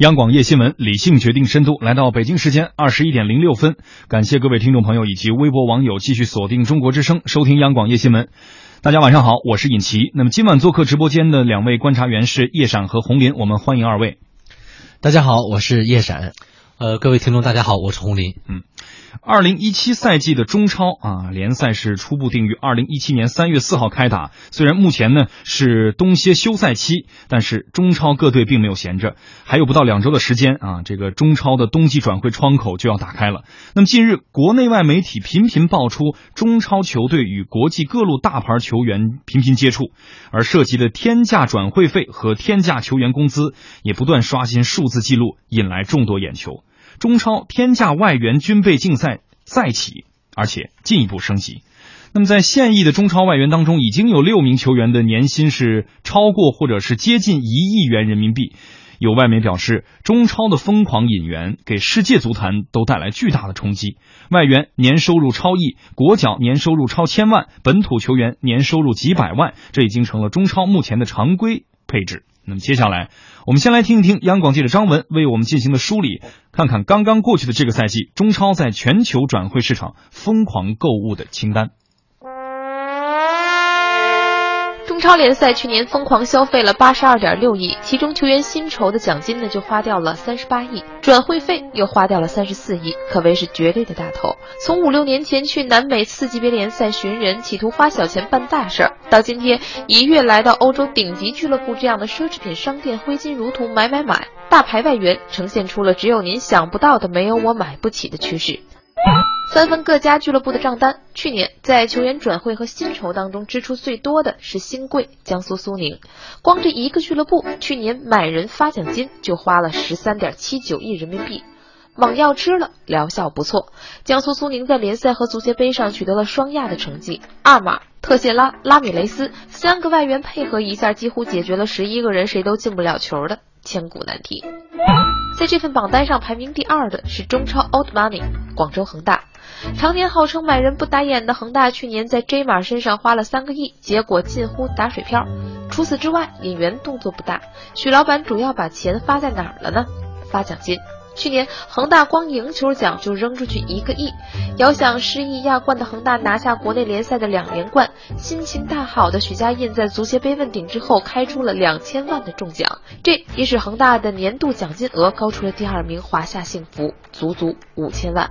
央广夜新闻，理性决定深度。来到北京时间二十一点零六分，感谢各位听众朋友以及微博网友继续锁定中国之声，收听央广夜新闻。大家晚上好，我是尹奇。那么今晚做客直播间的两位观察员是叶闪和红林，我们欢迎二位。大家好，我是叶闪。呃，各位听众，大家好，我是红林。嗯。二零一七赛季的中超啊联赛是初步定于二零一七年三月四号开打。虽然目前呢是冬歇休赛期，但是中超各队并没有闲着，还有不到两周的时间啊，这个中超的冬季转会窗口就要打开了。那么近日国内外媒体频频爆出中超球队与国际各路大牌球员频频接触，而涉及的天价转会费和天价球员工资也不断刷新数字记录，引来众多眼球。中超天价外援军备竞赛再起，而且进一步升级。那么，在现役的中超外援当中，已经有六名球员的年薪是超过或者是接近一亿元人民币。有外媒表示，中超的疯狂引援给世界足坛都带来巨大的冲击。外援年收入超亿，国脚年收入超千万，本土球员年收入几百万，这已经成了中超目前的常规配置。那么接下来，我们先来听一听央广记者张文为我们进行的梳理，看看刚刚过去的这个赛季，中超在全球转会市场疯狂购物的清单。中超联赛去年疯狂消费了八十二点六亿，其中球员薪酬的奖金呢就花掉了三十八亿，转会费又花掉了三十四亿，可谓是绝对的大头。从五六年前去南美次级别联赛寻人，企图花小钱办大事儿，到今天一跃来到欧洲顶级俱乐部这样的奢侈品商店挥金如土买买买，大牌外援呈现出了只有您想不到的没有我买不起的趋势。三分各家俱乐部的账单。去年在球员转会和薪酬当中支出最多的是新贵江苏苏宁，光这一个俱乐部去年买人发奖金就花了十三点七九亿人民币。猛药吃了，疗效不错。江苏苏宁在联赛和足协杯上取得了双亚的成绩。二马、特谢拉、拉米雷斯三个外援配合一下，几乎解决了十一个人谁都进不了球的千古难题。在这份榜单上排名第二的是中超 Old Money 广州恒大。常年号称买人不打眼的恒大，去年在 J 马身上花了三个亿，结果近乎打水漂。除此之外，引援动作不大。许老板主要把钱发在哪儿了呢？发奖金。去年恒大光赢球奖就扔出去一个亿，遥想失意亚冠的恒大拿下国内联赛的两连冠，心情大好的许家印在足协杯问鼎之后开出了两千万的中奖，这也使恒大的年度奖金额高出了第二名华夏幸福，足足五千万。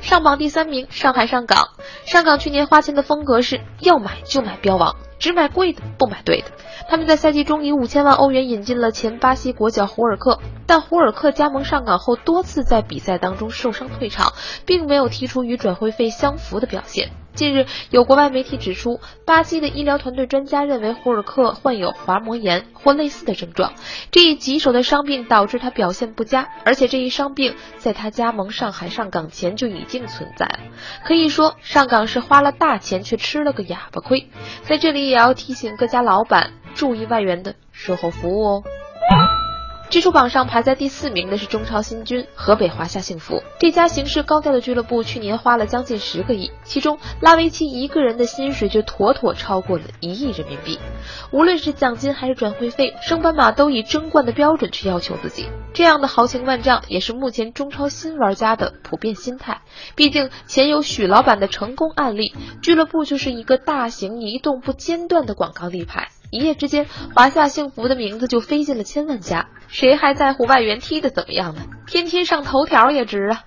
上榜第三名，上海上港。上港去年花钱的风格是要买就买标王，只买贵的，不买对的。他们在赛季中以五千万欧元引进了前巴西国脚胡尔克，但胡尔克加盟上港后多次在比赛当中受伤退场，并没有提出与转会费相符的表现。近日，有国外媒体指出，巴西的医疗团队专家认为胡尔克患有滑膜炎或类似的症状，这一棘手的伤病导致他表现不佳，而且这一伤病在他加盟上海上港前就已经存在了。可以说，上港是花了大钱却吃了个哑巴亏。在这里，也要提醒各家老板注意外援的售后服务哦。支出榜上排在第四名的是中超新军河北华夏幸福，这家形势高调的俱乐部去年花了将近十个亿，其中拉维奇一个人的薪水就妥妥超过了一亿人民币。无论是奖金还是转会费，升班马都以争冠的标准去要求自己，这样的豪情万丈也是目前中超新玩家的普遍心态。毕竟前有许老板的成功案例，俱乐部就是一个大型移动不间断的广告立牌。一夜之间，华夏幸福的名字就飞进了千万家，谁还在乎外援踢的怎么样呢？天天上头条也值啊！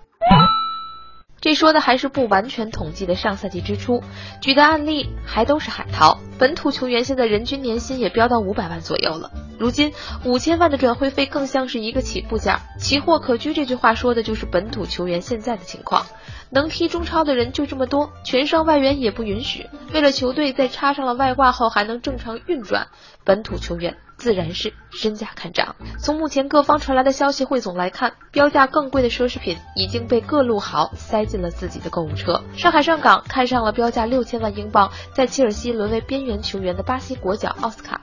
这说的还是不完全统计的上赛季之初，举的案例还都是海淘。本土球员现在人均年薪也飙到五百万左右了，如今五千万的转会费更像是一个起步价。奇货可居这句话说的就是本土球员现在的情况。能踢中超的人就这么多，全上外援也不允许。为了球队在插上了外挂后还能正常运转，本土球员。自然是身价看涨。从目前各方传来的消息汇总来看，标价更贵的奢侈品已经被各路豪塞进了自己的购物车。上海上港看上了标价六千万英镑，在切尔西沦为边球员的巴西国脚奥斯卡。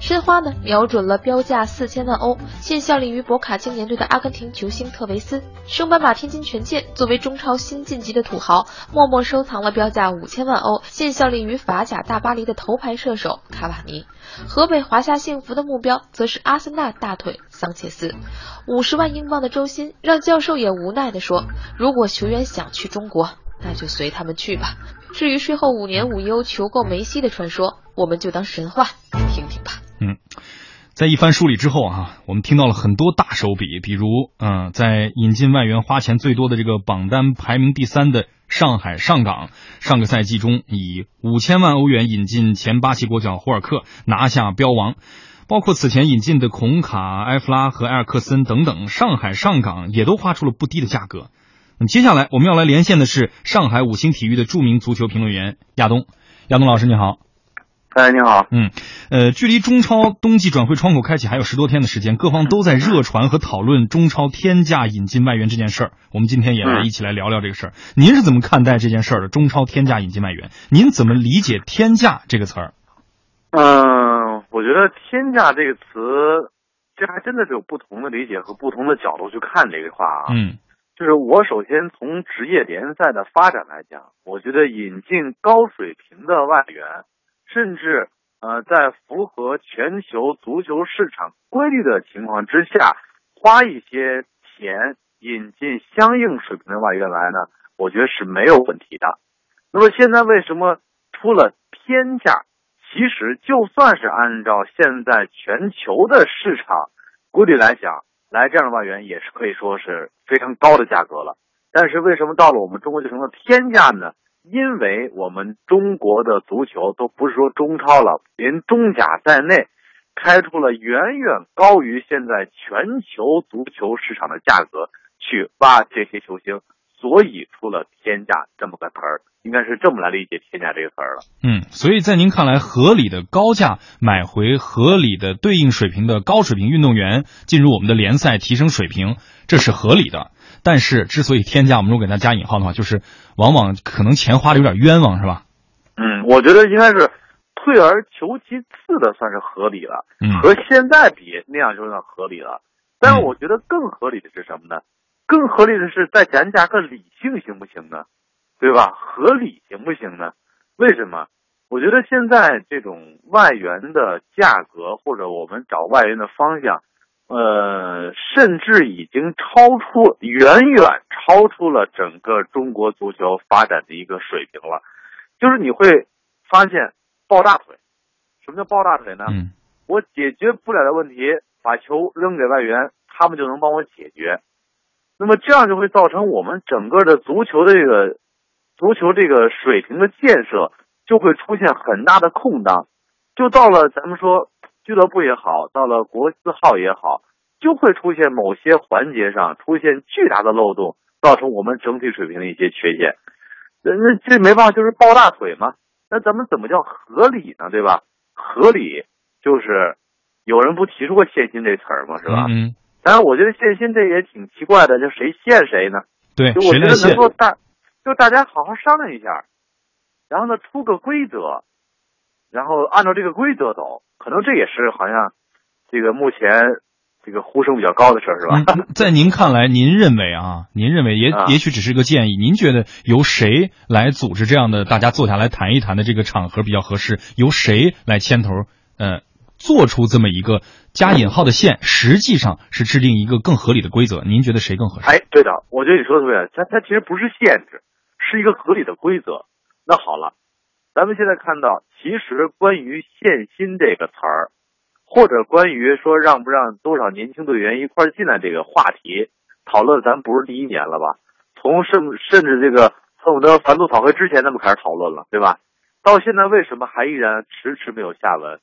申花呢，瞄准了标价四千万欧，现效力于博卡青年队的阿根廷球星特维斯。升班马天津权健作为中超新晋级的土豪，默默收藏了标价五千万欧，现效力于法甲大巴黎的头牌射手卡瓦尼。河北华夏幸福。的目标则是阿森纳大腿桑切斯。五十万英镑的周薪让教授也无奈地说：“如果球员想去中国，那就随他们去吧。至于税后五年五优求购梅西的传说，我们就当神话听听吧。”嗯。在一番梳理之后啊，我们听到了很多大手笔，比如，嗯，在引进外援花钱最多的这个榜单排名第三的上海上港，上个赛季中以五千万欧元引进前巴西国脚霍尔克，拿下标王。包括此前引进的孔卡、埃弗拉和埃尔克森等等，上海上港也都花出了不低的价格。那么接下来我们要来连线的是上海五星体育的著名足球评论员亚东，亚东老师你好。哎，你好。嗯，呃，距离中超冬季转会窗口开启还有十多天的时间，各方都在热传和讨论中超天价引进外援这件事儿。我们今天也来一起来聊聊这个事儿。您是怎么看待这件事儿的？中超天价引进外援，您怎么理解“天价”这个词儿？嗯，我觉得“天价”这个词，这还真的是有不同的理解和不同的角度去看这个话啊。嗯，就是我首先从职业联赛的发展来讲，我觉得引进高水平的外援。甚至呃，在符合全球足球市场规律的情况之下，花一些钱引进相应水平的外援来呢，我觉得是没有问题的。那么现在为什么出了天价？其实就算是按照现在全球的市场规律来讲，来这样的外援也是可以说是非常高的价格了。但是为什么到了我们中国就成了天价呢？因为我们中国的足球都不是说中超了，连中甲在内，开出了远远高于现在全球足球市场的价格去挖这些球星，所以出了天价这么个词儿，应该是这么来理解“天价”这个词儿了。嗯，所以在您看来，合理的高价买回合理的对应水平的高水平运动员进入我们的联赛提升水平，这是合理的。但是，之所以天价，我们如果给它加引号的话，就是往往可能钱花的有点冤枉，是吧？嗯，我觉得应该是退而求其次的，算是合理了。嗯，和现在比那样就算合理了。但是我觉得更合理的是什么呢？更合理的是再加加个理性，行不行呢？对吧？合理行不行呢？为什么？我觉得现在这种外援的价格，或者我们找外援的方向。呃，甚至已经超出，远远超出了整个中国足球发展的一个水平了。就是你会发现抱大腿，什么叫抱大腿呢？嗯，我解决不了的问题，把球扔给外援，他们就能帮我解决。那么这样就会造成我们整个的足球的这个足球这个水平的建设就会出现很大的空档，就到了咱们说。俱乐部也好，到了国字号也好，就会出现某些环节上出现巨大的漏洞，造成我们整体水平的一些缺陷。那那这没办法，就是抱大腿嘛。那咱们怎么叫合理呢？对吧？合理就是有人不提出过现金这词儿吗？是吧？嗯。当然，我觉得限薪这也挺奇怪的，就谁限谁呢？对，就我觉得能够大，就大家好好商量一下，然后呢出个规则，然后按照这个规则走。可能这也是好像这个目前这个呼声比较高的事儿，是吧？在您看来，您认为啊，您认为也也许只是个建议。您觉得由谁来组织这样的大家坐下来谈一谈的这个场合比较合适？由谁来牵头？呃，做出这么一个加引号的线，实际上是制定一个更合理的规则。您觉得谁更合适？哎，对的，我觉得你说的对。它它其实不是限制，是一个合理的规则。那好了。咱们现在看到，其实关于限薪这个词儿，或者关于说让不让多少年轻队员一块进来这个话题，讨论咱不是第一年了吧？从甚甚至这个恨不得反祖草会之前咱们开始讨论了，对吧？到现在为什么还依然迟迟没有下文？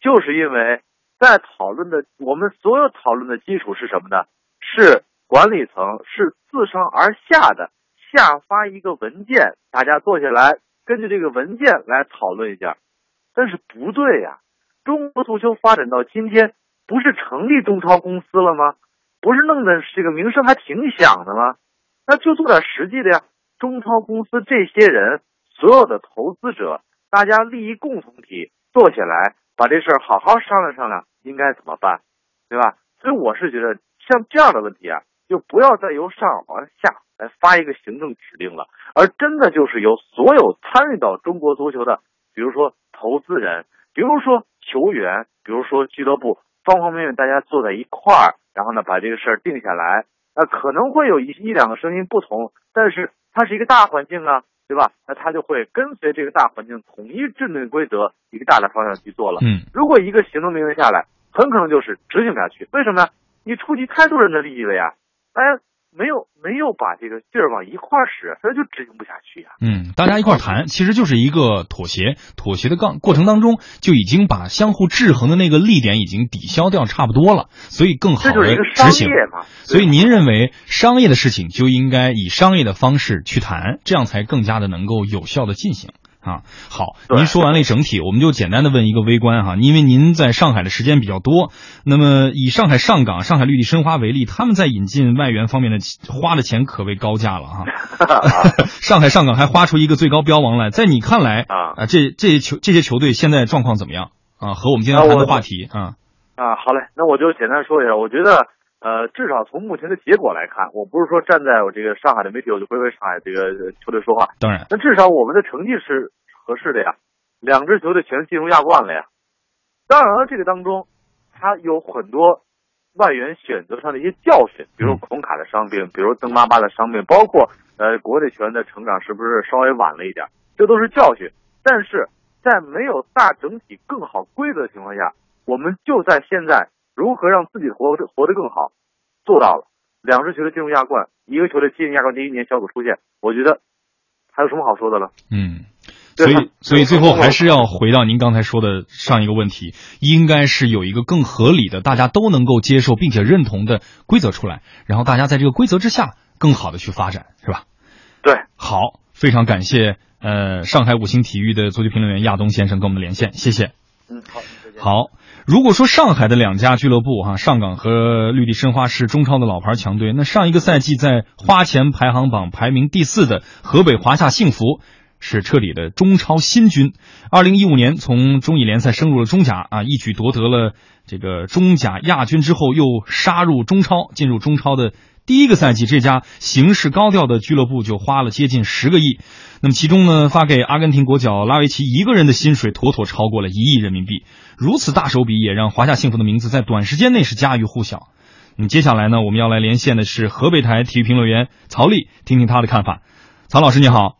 就是因为在讨论的我们所有讨论的基础是什么呢？是管理层是自上而下的下发一个文件，大家坐下来。根据这个文件来讨论一下，但是不对呀！中国足球发展到今天，不是成立中超公司了吗？不是弄得这个名声还挺响的吗？那就做点实际的呀！中超公司这些人，所有的投资者，大家利益共同体坐下来，把这事儿好好商量商量，应该怎么办，对吧？所以我是觉得，像这样的问题啊，就不要再由上往下。来发一个行政指令了，而真的就是由所有参与到中国足球的，比如说投资人，比如说球员，比如说俱乐部方方面面大家坐在一块儿，然后呢把这个事儿定下来，那可能会有一一两个声音不同，但是它是一个大环境啊，对吧？那他就会跟随这个大环境统一制定规则，一个大的方向去做了。嗯，如果一个行动命令下来，很可能就是执行下去。为什么呢？你触及太多人的利益了呀，大家没有没有把这个劲儿往一块儿使，他就执行不下去呀。嗯，大家一块儿谈，其实就是一个妥协，妥协的杠过程当中，就已经把相互制衡的那个力点已经抵消掉差不多了，所以更好的一个商执行。业嘛。所以您认为商业的事情就应该以商业的方式去谈，这样才更加的能够有效的进行。啊，好，您说完了一整体，我们就简单的问一个微观哈，因为您在上海的时间比较多，那么以上海上港、上海绿地申花为例，他们在引进外援方面的花的钱可谓高价了哈。上海上港还花出一个最高标王来，在你看来啊这这些球这些球队现在状况怎么样啊？和我们今天谈的话题啊，啊，好嘞，那我就简单说一下。我觉得，呃，至少从目前的结果来看，我不是说站在我这个上海的媒体，我就会为上海这个呃球队说话。当然，那至少我们的成绩是合适的呀，两支球队全进入亚冠了呀。当然了，这个当中，它有很多外援选择上的一些教训，比如孔卡的伤病，比如邓巴巴的伤病，包括呃国内球员的成长是不是稍微晚了一点，这都是教训。但是在没有大整体更好规则的情况下，我们就在现在如何让自己活得活得更好，做到了。两支球队进入亚冠，一个球队进入亚冠第一年小组出线，我觉得还有什么好说的了？嗯。所以，所以最后还是要回到您刚才说的上一个问题，应该是有一个更合理的、大家都能够接受并且认同的规则出来，然后大家在这个规则之下更好的去发展，是吧？对，好，非常感谢呃上海五星体育的足球评论员亚东先生跟我们连线，谢谢。嗯，好，再见。好，如果说上海的两家俱乐部哈、上港和绿地申花是中超的老牌强队，那上一个赛季在花钱排行榜排名第四的河北华夏幸福。是彻底的中超新军，二零一五年从中乙联赛升入了中甲啊，一举夺得了这个中甲亚军之后，又杀入中超，进入中超的第一个赛季，这家形势高调的俱乐部就花了接近十个亿。那么其中呢，发给阿根廷国脚拉维奇一个人的薪水妥妥超过了一亿人民币。如此大手笔，也让华夏幸福的名字在短时间内是家喻户晓。那么接下来呢，我们要来连线的是河北台体育评论员曹丽，听听他的看法。曹老师你好。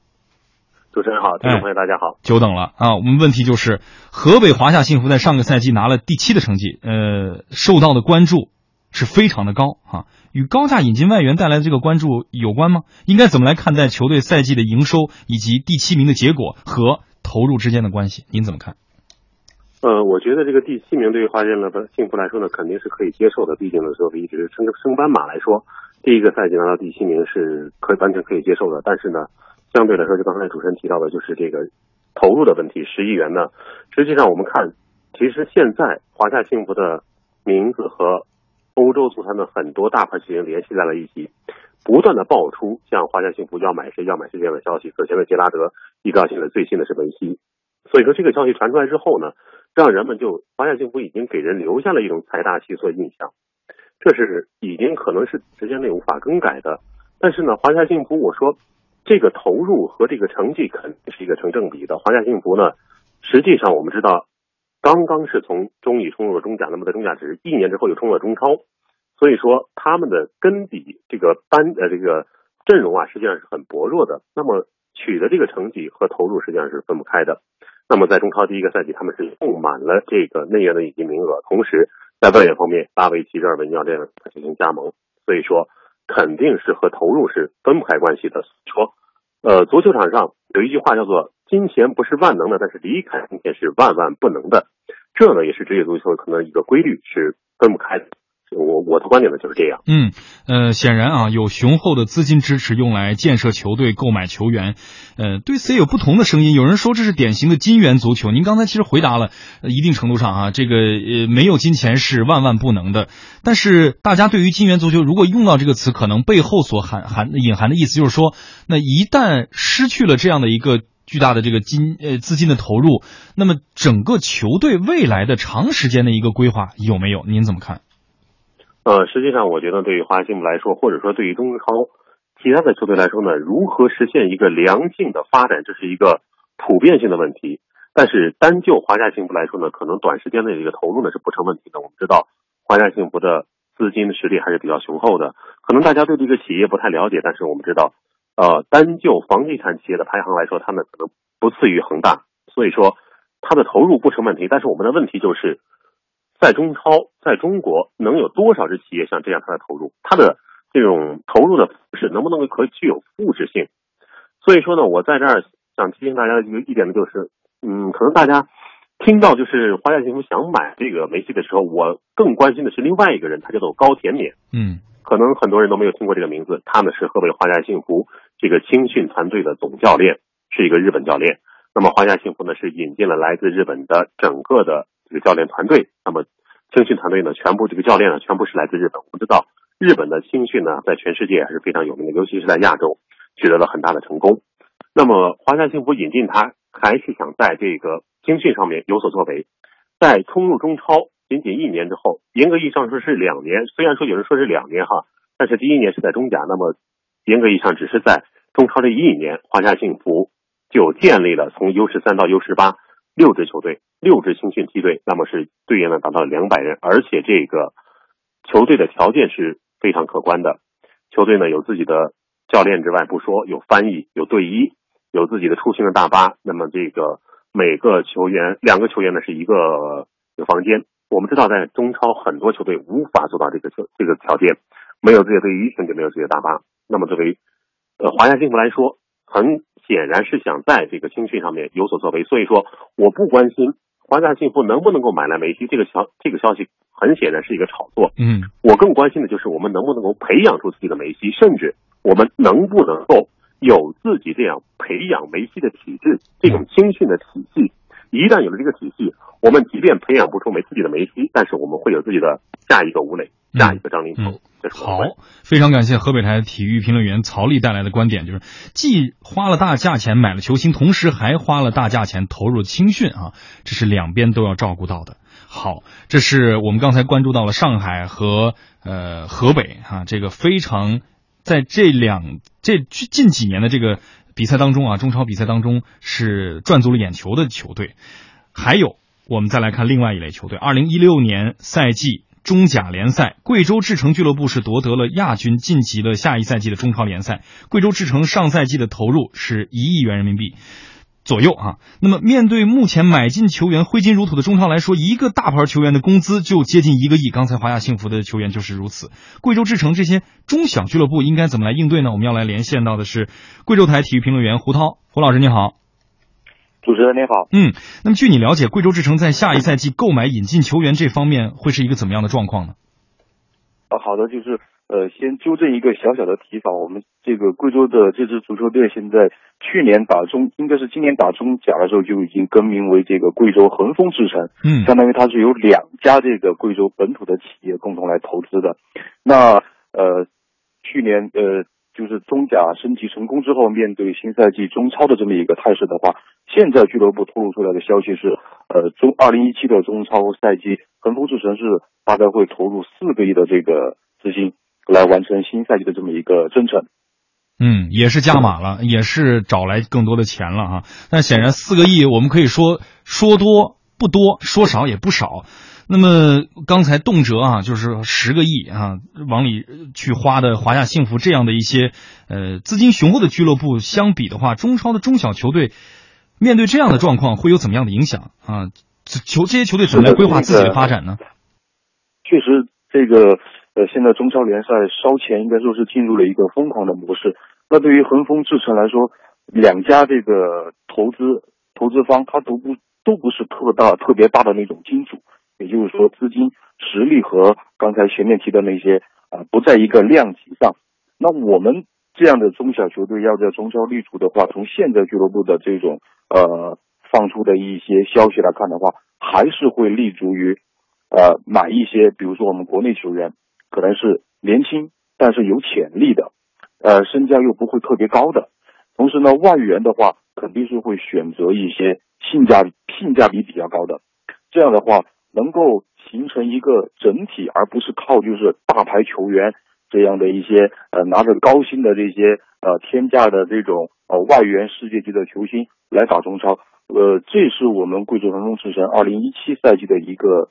主持人好，听众朋友大家好。久等了啊！我们问题就是，河北华夏幸福在上个赛季拿了第七的成绩，呃，受到的关注是非常的高啊，与高价引进外援带来的这个关注有关吗？应该怎么来看待球队赛季的营收以及第七名的结果和投入之间的关系？您怎么看？呃，我觉得这个第七名对于华夏幸福来说呢，肯定是可以接受的。毕竟呢，作为一支升升班马来说，第一个赛季拿到第七名是可以完全可以接受的。但是呢，相对来说，就刚才主持人提到的，就是这个投入的问题，十亿元呢，实际上我们看，其实现在华夏幸福的名字和欧洲足坛的很多大牌球员联系在了一起，不断的爆出像华夏幸福要买谁要买谁这样的消息。首先的，杰拉德，一高现在最新的是文西，所以说这个消息传出来之后呢，让人们就华夏幸福已经给人留下了一种财大气粗的印象，这是已经可能是时间内无法更改的。但是呢，华夏幸福，我说。这个投入和这个成绩肯定是一个成正比的。华夏幸福呢，实际上我们知道，刚刚是从中乙冲入了中甲，那么在中甲只是一年之后又冲了中超，所以说他们的根底这个班呃这个阵容啊，实际上是很薄弱的。那么取得这个成绩和投入实际上是分不开的。那么在中超第一个赛季，他们是用满了这个内援的引进名额，同时在外援方面，拉维奇、热尔文尼奥这样进行加盟，所以说。肯定是和投入是分不开关系的。说，呃，足球场上有一句话叫做“金钱不是万能的，但是离开金钱是万万不能的”。这呢，也是职业足球可能一个规律是分不开的。我的观点呢就是这样。嗯，呃，显然啊，有雄厚的资金支持用来建设球队、购买球员。呃，对此也有不同的声音。有人说这是典型的金元足球。您刚才其实回答了，一定程度上啊，这个呃没有金钱是万万不能的。但是大家对于金元足球，如果用到这个词，可能背后所含含隐含的意思就是说，那一旦失去了这样的一个巨大的这个金呃资金的投入，那么整个球队未来的长时间的一个规划有没有？您怎么看？呃，实际上，我觉得对于华夏幸福来说，或者说对于中超其他的球队来说呢，如何实现一个良性的发展，这是一个普遍性的问题。但是单就华夏幸福来说呢，可能短时间内的一个投入呢是不成问题的。我们知道华夏幸福的资金实力还是比较雄厚的，可能大家对这个企业不太了解，但是我们知道，呃，单就房地产企业的排行来说，他们可能不次于恒大，所以说它的投入不成问题。但是我们的问题就是，在中超在中国能有多少支企业像这样它的投入，它的这种投入的是能不能够可具有复制性？所以说呢，我在这儿想提醒大家的一个一点呢，就是，嗯，可能大家听到就是华夏幸福想买这个梅西的时候，我更关心的是另外一个人，他叫做高甜勉。嗯，可能很多人都没有听过这个名字，他呢是河北华夏幸福这个青训团队的总教练，是一个日本教练。那么华夏幸福呢是引进了来自日本的整个的这个教练团队。那么青训团队呢，全部这个教练呢，全部是来自日本。我们知道日本的青训呢，在全世界还是非常有名的，尤其是在亚洲。取得了很大的成功，那么华夏幸福引进他，还是想在这个青训上面有所作为。在冲入中超仅仅一年之后，严格意义上说是两年，虽然说有人说是两年哈，但是第一年是在中甲，那么严格意义上只是在中超这一年，华夏幸福就建立了从 U 十三到 U 十八六支球队，六支青训梯队，那么是队员呢达到了两百人，而且这个球队的条件是非常可观的，球队呢有自己的。教练之外不说，有翻译，有队医，有自己的出行的大巴。那么这个每个球员，两个球员呢是一个一个房间。我们知道，在中超很多球队无法做到这个球这个条件，没有这些队医，甚至没有这些大巴。那么作为呃华夏幸福来说，很显然是想在这个青训上面有所作为。所以说，我不关心华夏幸福能不能够买来梅西这个消这个消息，很显然是一个炒作。嗯，我更关心的就是我们能不能够培养出自己的梅西，甚至。我们能不能够有自己这样培养梅西的体制，这种青训的体系？一旦有了这个体系，我们即便培养不出梅自己的梅西，但是我们会有自己的下一个吴磊，下一个张琳芃。好，非常感谢河北台体育评论员曹丽带来的观点，就是既花了大价钱买了球星，同时还花了大价钱投入青训啊，这是两边都要照顾到的。好，这是我们刚才关注到了上海和呃河北啊，这个非常。在这两这近几年的这个比赛当中啊，中超比赛当中是赚足了眼球的球队。还有，我们再来看另外一类球队。二零一六年赛季中甲联赛，贵州智诚俱乐部是夺得了亚军，晋级了下一赛季的中超联赛。贵州智诚上赛季的投入是一亿元人民币。左右啊，那么面对目前买进球员挥金如土的中超来说，一个大牌球员的工资就接近一个亿。刚才华夏幸福的球员就是如此。贵州智诚这些中小俱乐部应该怎么来应对呢？我们要来连线到的是贵州台体育评论员胡涛，胡老师你好。主持人您好。嗯，那么据你了解，贵州智诚在下一赛季购买引进球员这方面会是一个怎么样的状况呢？啊，好的，就是。呃，先纠正一个小小的提法，我们这个贵州的这支足球队现在去年打中，应该是今年打中甲的时候就已经更名为这个贵州恒丰智诚，嗯，相当于它是由两家这个贵州本土的企业共同来投资的。那呃，去年呃，就是中甲升级成功之后，面对新赛季中超的这么一个态势的话，现在俱乐部透露出来的消息是，呃，中二零一七的中超赛季，恒丰智诚是大概会投入四个亿的这个资金。来完成新赛季的这么一个征程，嗯，也是加码了，也是找来更多的钱了哈。但显然四个亿，我们可以说说多不多，说少也不少。那么刚才动辄啊，就是十个亿啊，往里去花的华夏幸福这样的一些呃资金雄厚的俱乐部相比的话，中超的中小球队面对这样的状况会有怎么样的影响啊？球这些球队怎么来规划自己的发展呢？确实，这个。呃，现在中超联赛烧钱应该说是进入了一个疯狂的模式。那对于恒丰智诚来说，两家这个投资投资方，他都不都不是特大特别大的那种金主，也就是说资金实力和刚才前面提的那些啊不在一个量级上。那我们这样的中小球队要在中超立足的话，从现在俱乐部的这种呃放出的一些消息来看的话，还是会立足于呃买一些，比如说我们国内球员。可能是年轻但是有潜力的，呃，身价又不会特别高的。同时呢，外援的话肯定是会选择一些性价比性价比比较高的。这样的话，能够形成一个整体，而不是靠就是大牌球员这样的一些呃拿着高薪的这些呃天价的这种呃外援世界级的球星来打中超。呃，这是我们贵州恒丰智诚二零一七赛季的一个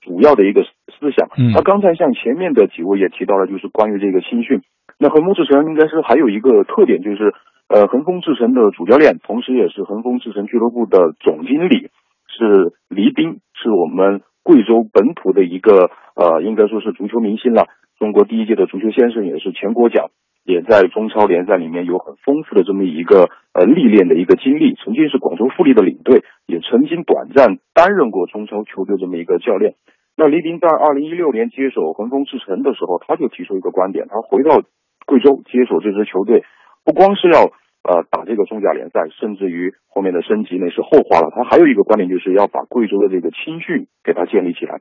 主要的一个思想。嗯那刚才像前面的几位也提到了，就是关于这个青训。那恒丰智诚应该是还有一个特点，就是呃，恒丰智诚的主教练，同时也是恒丰智诚俱乐部的总经理是黎兵，是我们贵州本土的一个呃，应该说是足球明星了。中国第一届的足球先生，也是全国奖，也在中超联赛里面有很丰富的这么一个呃历练的一个经历。曾经是广州富力的领队，也曾经短暂担任过中超球队这么一个教练。那黎兵在二零一六年接手恒丰智诚的时候，他就提出一个观点，他回到贵州接手这支球队，不光是要呃打这个中甲联赛，甚至于后面的升级那是后话了。他还有一个观点，就是要把贵州的这个青训给它建立起来。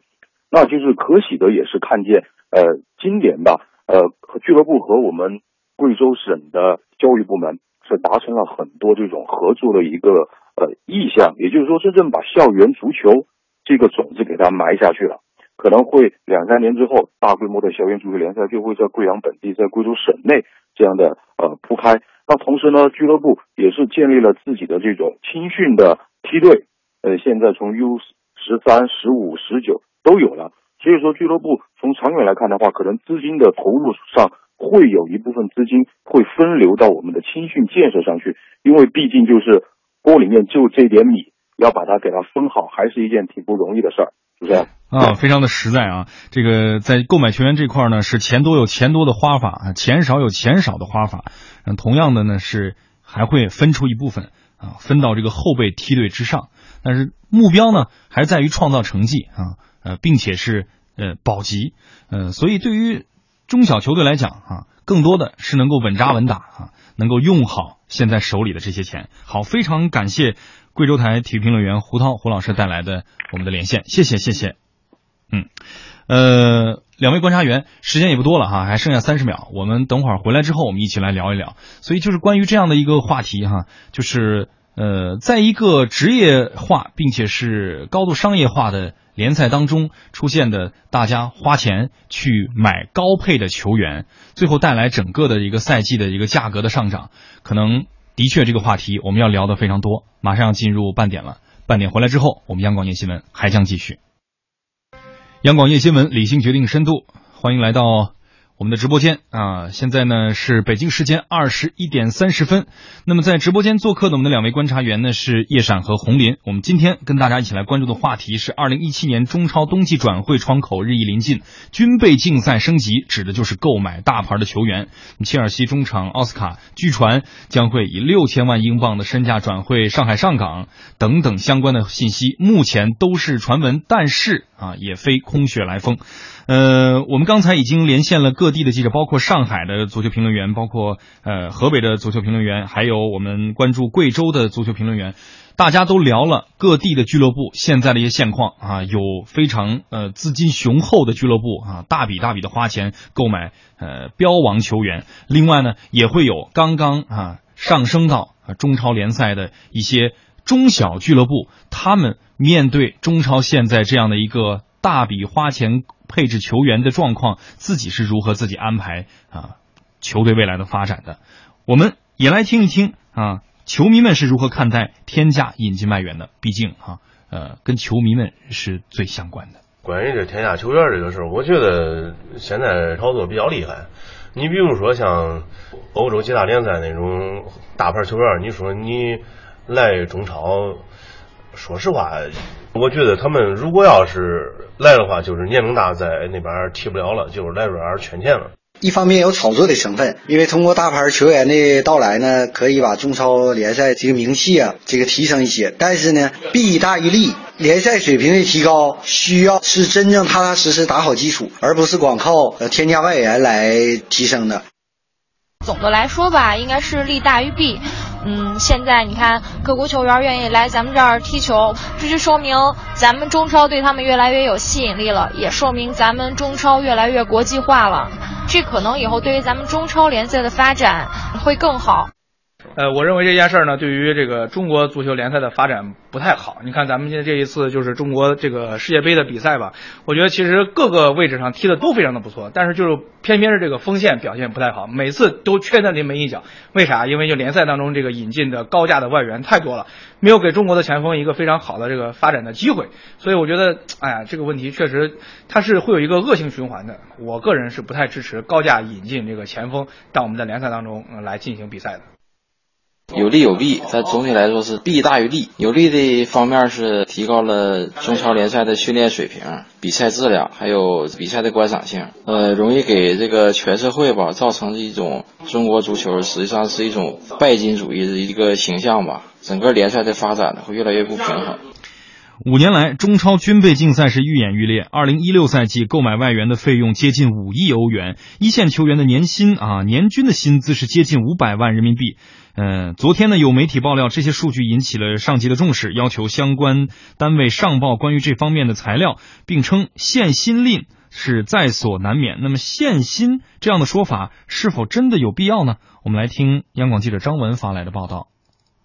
那就是可喜的，也是看见呃今年吧，呃俱乐部和我们贵州省的教育部门是达成了很多这种合作的一个呃意向，也就是说，真正把校园足球这个种子给它埋下去了。可能会两三年之后，大规模的校园足球联赛就会在贵阳本地、在贵州省内这样的呃铺开。那同时呢，俱乐部也是建立了自己的这种青训的梯队，呃，现在从 U 十三、十五、十九都有了。所以说，俱乐部从长远来看的话，可能资金的投入上会有一部分资金会分流到我们的青训建设上去，因为毕竟就是锅里面就这点米，要把它给它分好，还是一件挺不容易的事儿，是不是？啊，非常的实在啊！这个在购买球员这块呢，是钱多有钱多的花法，钱少有钱少的花法。嗯，同样的呢，是还会分出一部分啊，分到这个后备梯队之上。但是目标呢，还在于创造成绩啊，呃，并且是呃保级。呃，所以对于中小球队来讲啊，更多的是能够稳扎稳打啊，能够用好现在手里的这些钱。好，非常感谢贵州台体育评论员胡涛胡老师带来的我们的连线，谢谢谢谢。嗯，呃，两位观察员，时间也不多了哈，还剩下三十秒，我们等会儿回来之后，我们一起来聊一聊。所以就是关于这样的一个话题哈，就是呃，在一个职业化并且是高度商业化的联赛当中出现的，大家花钱去买高配的球员，最后带来整个的一个赛季的一个价格的上涨，可能的确这个话题我们要聊的非常多。马上要进入半点了，半点回来之后，我们央广夜新闻还将继续。央广夜新闻，理性决定深度，欢迎来到我们的直播间啊！现在呢是北京时间二十一点三十分。那么在直播间做客的我们的两位观察员呢是叶闪和红林。我们今天跟大家一起来关注的话题是二零一七年中超冬季转会窗口日益临近，军备竞赛升级，指的就是购买大牌的球员。切尔西中场奥斯卡据传将会以六千万英镑的身价转会上海上港，等等相关的信息，目前都是传闻，但是啊也非空穴来风。呃，我们刚才已经连线了各地的记者，包括上海的足球评论员，包括呃河北的足球评论员，还有我们关注贵州的足球评论员，大家都聊了各地的俱乐部现在的一些现况啊，有非常呃资金雄厚的俱乐部啊，大笔大笔的花钱购买呃标王球员，另外呢也会有刚刚啊上升到啊中超联赛的一些中小俱乐部，他们面对中超现在这样的一个大笔花钱配置球员的状况，自己是如何自己安排啊球队未来的发展的？我们也来听一听啊，球迷们是如何看待天价引进外援的？毕竟哈、呃，跟球迷们是最相关的。关于这天价球员这个事儿，我觉得现在炒作比较厉害。你比如说像欧洲几大联赛那种大牌球员，你说你来中超，说实话，我觉得他们如果要是来的话，就是年龄大，在那边踢不了了，就是来这边圈钱了。一方面有炒作的成分，因为通过大牌球员的到来呢，可以把中超联赛这个名气啊，这个提升一些。但是呢，弊大于利，联赛水平的提高需要是真正踏踏实实打好基础，而不是光靠呃添加外援来提升的。总的来说吧，应该是利大于弊。嗯，现在你看各国球员愿意来咱们这儿踢球，这就说明咱们中超对他们越来越有吸引力了，也说明咱们中超越来越国际化了。这可能以后对于咱们中超联赛的发展会更好。呃，我认为这件事儿呢，对于这个中国足球联赛的发展不太好。你看咱们现在这一次就是中国这个世界杯的比赛吧，我觉得其实各个位置上踢的都非常的不错，但是就是偏偏是这个锋线表现不太好，每次都缺那临门一脚。为啥？因为就联赛当中这个引进的高价的外援太多了，没有给中国的前锋一个非常好的这个发展的机会。所以我觉得，哎呀，这个问题确实它是会有一个恶性循环的。我个人是不太支持高价引进这个前锋到我们的联赛当中来进行比赛的。有利有弊，但总体来说是弊大于利。有利的方面是提高了中超联赛的训练水平、比赛质量，还有比赛的观赏性。呃，容易给这个全社会吧造成一种中国足球实际上是一种拜金主义的一个形象吧。整个联赛的发展会越来越不平衡。五年来，中超军备竞赛是愈演愈烈。二零一六赛季购买外援的费用接近五亿欧元，一线球员的年薪啊，年均的薪资是接近五百万人民币。嗯，昨天呢，有媒体爆料，这些数据引起了上级的重视，要求相关单位上报关于这方面的材料，并称限薪令是在所难免。那么，限薪这样的说法是否真的有必要呢？我们来听央广记者张文发来的报道。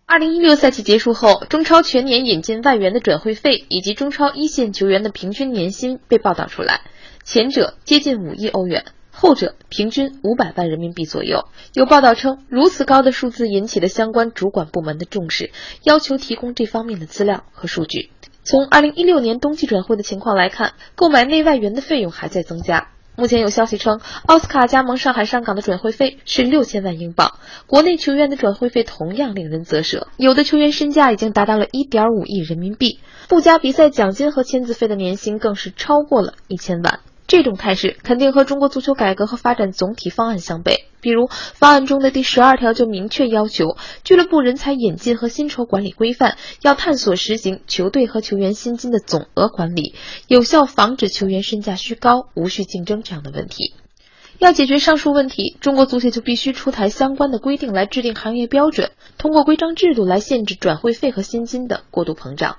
二零一六赛季结束后，中超全年引进外援的转会费以及中超一线球员的平均年薪被报道出来，前者接近五亿欧元，后者平均五百万人民币左右。有报道称，如此高的数字引起了相关主管部门的重视，要求提供这方面的资料和数据。从二零一六年冬季转会的情况来看，购买内外援的费用还在增加。目前有消息称，奥斯卡加盟上海上港的转会费是六千万英镑。国内球员的转会费同样令人啧舌，有的球员身价已经达到了一点五亿人民币，不加比赛奖金和签字费的年薪更是超过了一千万。这种态势肯定和中国足球改革和发展总体方案相悖。比如，方案中的第十二条就明确要求，俱乐部人才引进和薪酬管理规范要探索实行球队和球员薪金的总额管理，有效防止球员身价虚高、无序竞争这样的问题。要解决上述问题，中国足协就必须出台相关的规定来制定行业标准，通过规章制度来限制转会费和薪金的过度膨胀。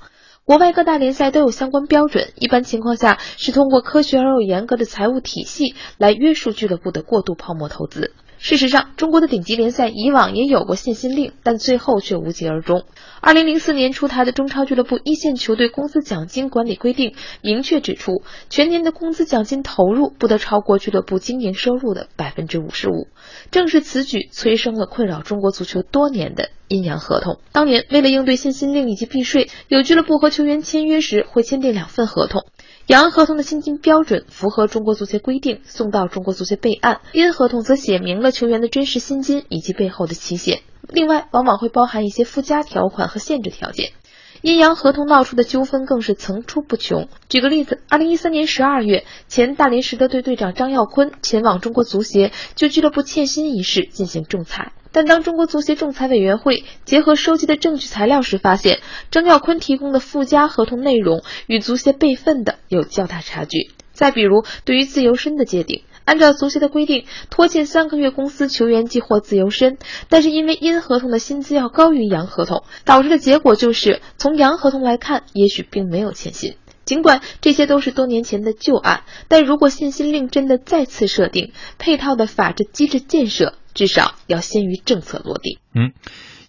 国外各大联赛都有相关标准，一般情况下是通过科学而又严格的财务体系来约束俱乐部的过度泡沫投资。事实上，中国的顶级联赛以往也有过限薪令，但最后却无疾而终。二零零四年出台的中超俱乐部一线球队工资奖金管理规定，明确指出，全年的工资奖金投入不得超过俱乐部经营收入的百分之五十五。正是此举催生了困扰中国足球多年的阴阳合同。当年为了应对限薪令以及避税，有俱乐部和球员签约时会签订两份合同。阳合同的薪金标准符合中国足协规定，送到中国足协备案；阴合同则写明了球员的真实薪金以及背后的期限。另外，往往会包含一些附加条款和限制条件。阴阳合同闹出的纠纷更是层出不穷。举个例子，二零一三年十二月，前大连实德队队长张耀坤前往中国足协就俱乐部欠薪一事进行仲裁。但当中国足协仲裁委员会结合收集的证据材料时，发现张耀坤提供的附加合同内容与足协备份的有较大差距。再比如，对于自由身的界定，按照足协的规定，拖欠三个月公司球员即获自由身，但是因为阴合同的薪资要高于阳合同，导致的结果就是从阳合同来看，也许并没有欠薪。尽管这些都是多年前的旧案，但如果限薪令真的再次设定，配套的法治机制建设。至少要先于政策落地。嗯，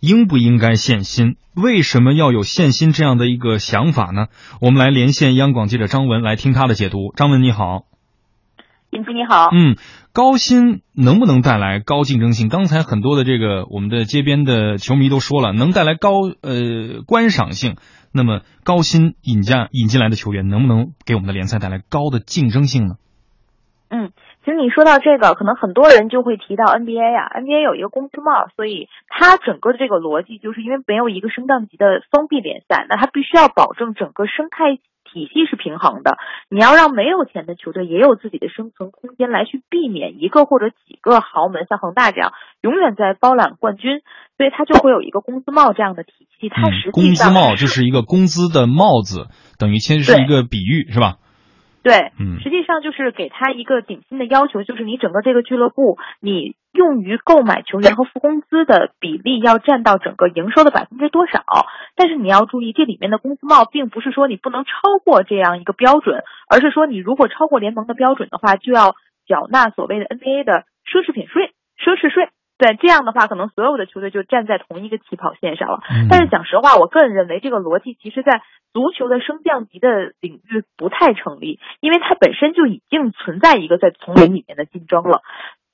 应不应该限薪？为什么要有限薪这样的一个想法呢？我们来连线央广记者张文来听他的解读。张文你好，尹飞你好。嗯，高薪能不能带来高竞争性？刚才很多的这个我们的街边的球迷都说了，能带来高呃观赏性。那么高薪引进引进来的球员，能不能给我们的联赛带来高的竞争性呢？嗯。其实你说到这个，可能很多人就会提到 NBA 呀，NBA 有一个公司帽，所以它整个的这个逻辑就是因为没有一个升降级的封闭联赛，那它必须要保证整个生态体系是平衡的。你要让没有钱的球队也有自己的生存空间，来去避免一个或者几个豪门像恒大这样永远在包揽冠军，所以它就会有一个工资帽这样的体系。它实际上工资帽就是一个工资的帽子，等于其实是一个比喻，是吧？对，嗯，实际上就是给他一个顶薪的要求，就是你整个这个俱乐部，你用于购买球员和付工资的比例要占到整个营收的百分之多少。但是你要注意，这里面的工资帽并不是说你不能超过这样一个标准，而是说你如果超过联盟的标准的话，就要缴纳所谓的 NBA 的奢侈品税、奢侈税。对，这样的话，可能所有的球队就站在同一个起跑线上了。嗯但是讲实话，我个人认为这个逻辑其实在足球的升降级的领域不太成立，因为它本身就已经存在一个在丛林里面的竞争了。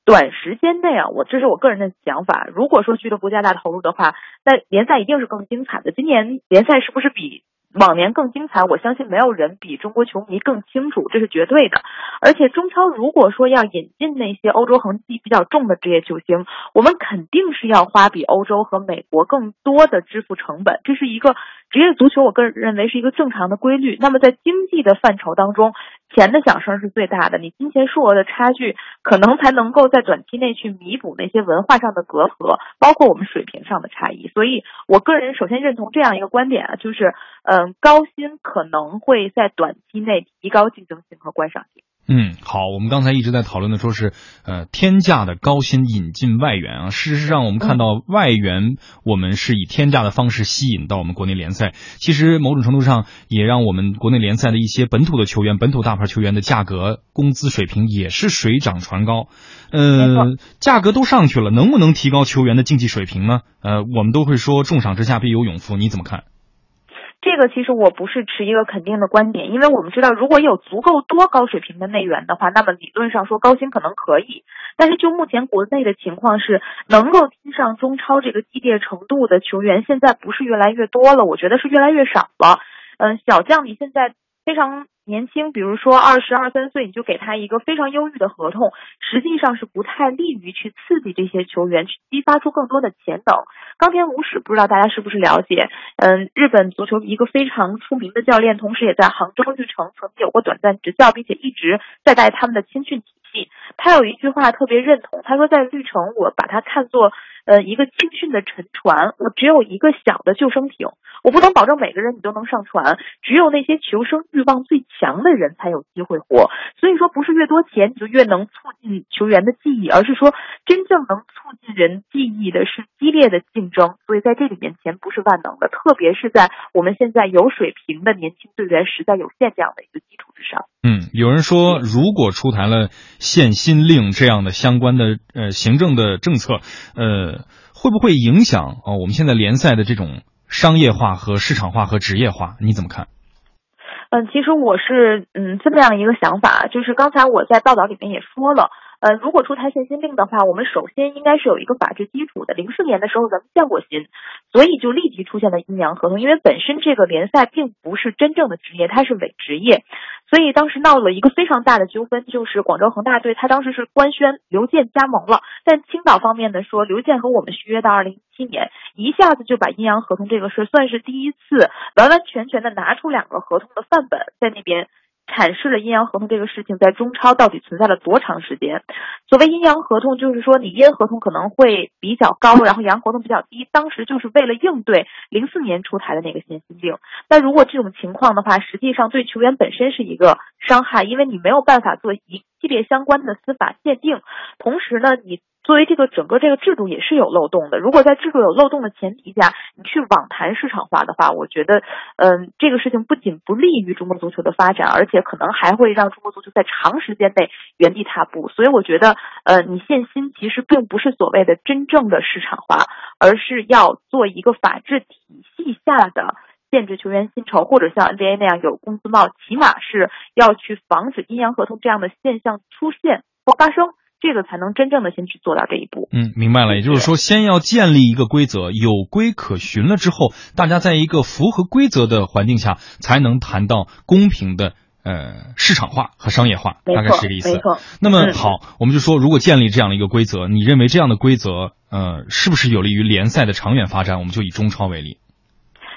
短时间内啊，我这是我个人的想法。如果说俱乐部加大投入的话，那联赛一定是更精彩的。今年联赛是不是比往年更精彩？我相信没有人比中国球迷更清楚，这是绝对的。而且中超如果说要引进那些欧洲痕迹比较重的职业球星，我们肯定是要花比欧洲和美国更多的支付成本，这是一个职业足球，我个人认为是一个正常的规律。那么在经济的范畴当中，钱的响声是最大的，你金钱数额的差距，可能才能够在短期内去弥补那些文化上的隔阂，包括我们水平上的差异。所以，我个人首先认同这样一个观点啊，就是，嗯，高薪可能会在短期内提高竞争性和观赏性。嗯，好，我们刚才一直在讨论的说是，呃，天价的高薪引进外援啊。事实上，我们看到外援，我们是以天价的方式吸引到我们国内联赛。其实某种程度上，也让我们国内联赛的一些本土的球员、本土大牌球员的价格、工资水平也是水涨船高。呃，价格都上去了，能不能提高球员的竞技水平呢？呃，我们都会说重赏之下必有勇夫，你怎么看？这个其实我不是持一个肯定的观点，因为我们知道，如果有足够多高水平的内援的话，那么理论上说高薪可能可以。但是就目前国内的情况是，能够踢上中超这个激烈程度的球员，现在不是越来越多了，我觉得是越来越少了。嗯，小将你现在非常年轻，比如说二十二三岁，你就给他一个非常优裕的合同，实际上是不太利于去刺激这些球员，去激发出更多的潜能。冈田武史不知道大家是不是了解？嗯，日本足球一个非常出名的教练，同时也在杭州绿城曾经有过短暂执教，并且一直在带他们的青训体系。他有一句话特别认同，他说在绿城，我把它看作呃一个青训的沉船，我只有一个小的救生艇，我不能保证每个人你都能上船，只有那些求生欲望最强的人才有机会活。所以说，不是越多钱你就越能促进球员的记忆，而是说真正能促进人记忆的是激烈的竞争。所以在这里面，钱不是万能的，特别是在我们现在有水平的年轻队员实在有限这样的一个基础之上。嗯，有人说，如果出台了限薪令这样的相关的呃行政的政策，呃，会不会影响啊、我们现在联赛的这种商业化和市场化和职业化？你怎么看？嗯，其实我是嗯这么样一个想法，就是刚才我在报道里面也说了，呃，如果出台限薪令的话，我们首先应该是有一个法治基础的。零四年的时候咱们降过薪，所以就立即出现了阴阳合同，因为本身这个联赛并不是真正的职业，它是伪职业，所以当时闹了一个非常大的纠纷，就是广州恒大队他当时是官宣刘健加盟了，但青岛方面呢说刘健和我们续约到二零一七年，一下子就把阴阳合同这个事算是第一次完完全全的拿出两个合同的范本在那边。阐释了阴阳合同这个事情在中超到底存在了多长时间。所谓阴阳合同，就是说你阴合同可能会比较高，然后阳合同比较低。当时就是为了应对零四年出台的那个限薪令。那如果这种情况的话，实际上对球员本身是一个伤害，因为你没有办法做一系列相关的司法鉴定。同时呢，你作为这个整个这个制度也是有漏洞的。如果在制度有漏洞的前提下，你去妄谈市场化的话，我觉得，嗯，这个事情不仅不利于中国足球的发展，而且可能还会让中国足球在长时间内原地踏步。所以我觉得，呃，你限薪其实并不是所谓的真正的市场化，而是要做一个法治体系下的限制球员薪酬，或者像 NBA 那样有工资帽，起码是要去防止阴阳合同这样的现象出现或发生。这个才能真正的先去做到这一步。嗯，明白了。也就是说，先要建立一个规则，有规可循了之后，大家在一个符合规则的环境下，才能谈到公平的呃市场化和商业化，大概是这个意思。没错。那么好，我们就说，如果建立这样的一个规则，你认为这样的规则呃是不是有利于联赛的长远发展？我们就以中超为例。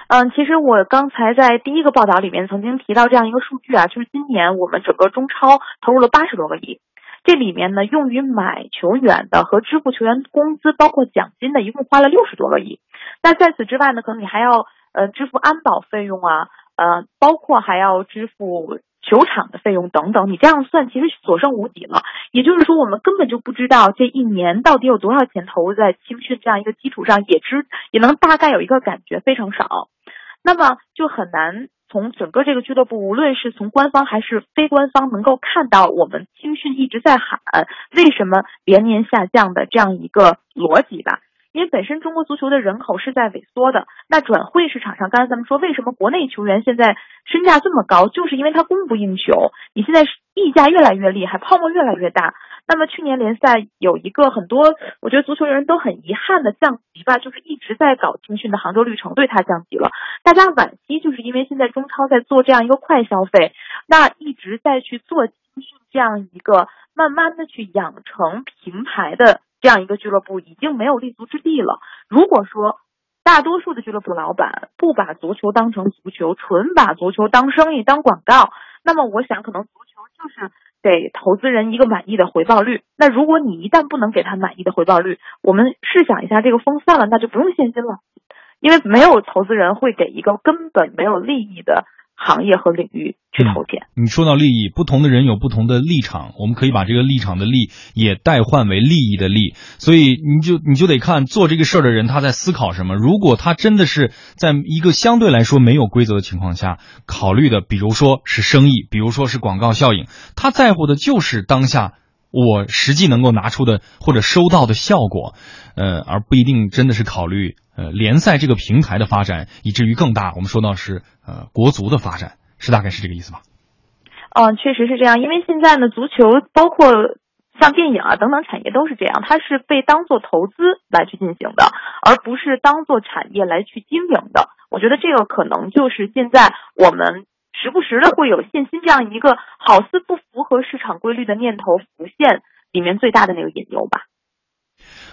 嗯，其实我刚才在第一个报道里面曾经提到这样一个数据啊，就是今年我们整个中超投入了八十多个亿。这里面呢，用于买球员的和支付球员工资，包括奖金的，一共花了六十多个亿。那在此之外呢，可能你还要呃支付安保费用啊，呃，包括还要支付球场的费用等等。你这样算，其实所剩无几了。也就是说，我们根本就不知道这一年到底有多少钱投入在青训这样一个基础上，也知也能大概有一个感觉，非常少。那么就很难从整个这个俱乐部，无论是从官方还是非官方，能够看到我们青训一直在喊为什么连年下降的这样一个逻辑吧。因为本身中国足球的人口是在萎缩的，那转会市场上，刚才咱们说为什么国内球员现在身价这么高，就是因为它供不应求。你现在溢价越来越厉害，泡沫越来越大。那么去年联赛有一个很多，我觉得足球人都很遗憾的降级吧，就是一直在搞青训的杭州绿城队它降级了。大家惋惜，就是因为现在中超在做这样一个快消费，那一直在去做青训这样一个慢慢的去养成平台的。这样一个俱乐部已经没有立足之地了。如果说大多数的俱乐部老板不把足球当成足球，纯把足球当生意、当广告，那么我想可能足球就是给投资人一个满意的回报率。那如果你一旦不能给他满意的回报率，我们试想一下，这个风散了，那就不用现金了，因为没有投资人会给一个根本没有利益的。行业和领域去投钱。你说到利益，不同的人有不同的立场，我们可以把这个立场的利也代换为利益的利。所以你就你就得看做这个事儿的人他在思考什么。如果他真的是在一个相对来说没有规则的情况下考虑的，比如说是生意，比如说是广告效应，他在乎的就是当下我实际能够拿出的或者收到的效果，呃，而不一定真的是考虑。呃，联赛这个平台的发展，以至于更大。我们说到是呃国足的发展，是大概是这个意思吧？嗯，确实是这样。因为现在呢，足球包括像电影啊等等产业都是这样，它是被当做投资来去进行的，而不是当做产业来去经营的。我觉得这个可能就是现在我们时不时的会有信心这样一个好似不符合市场规律的念头浮现里面最大的那个引诱吧。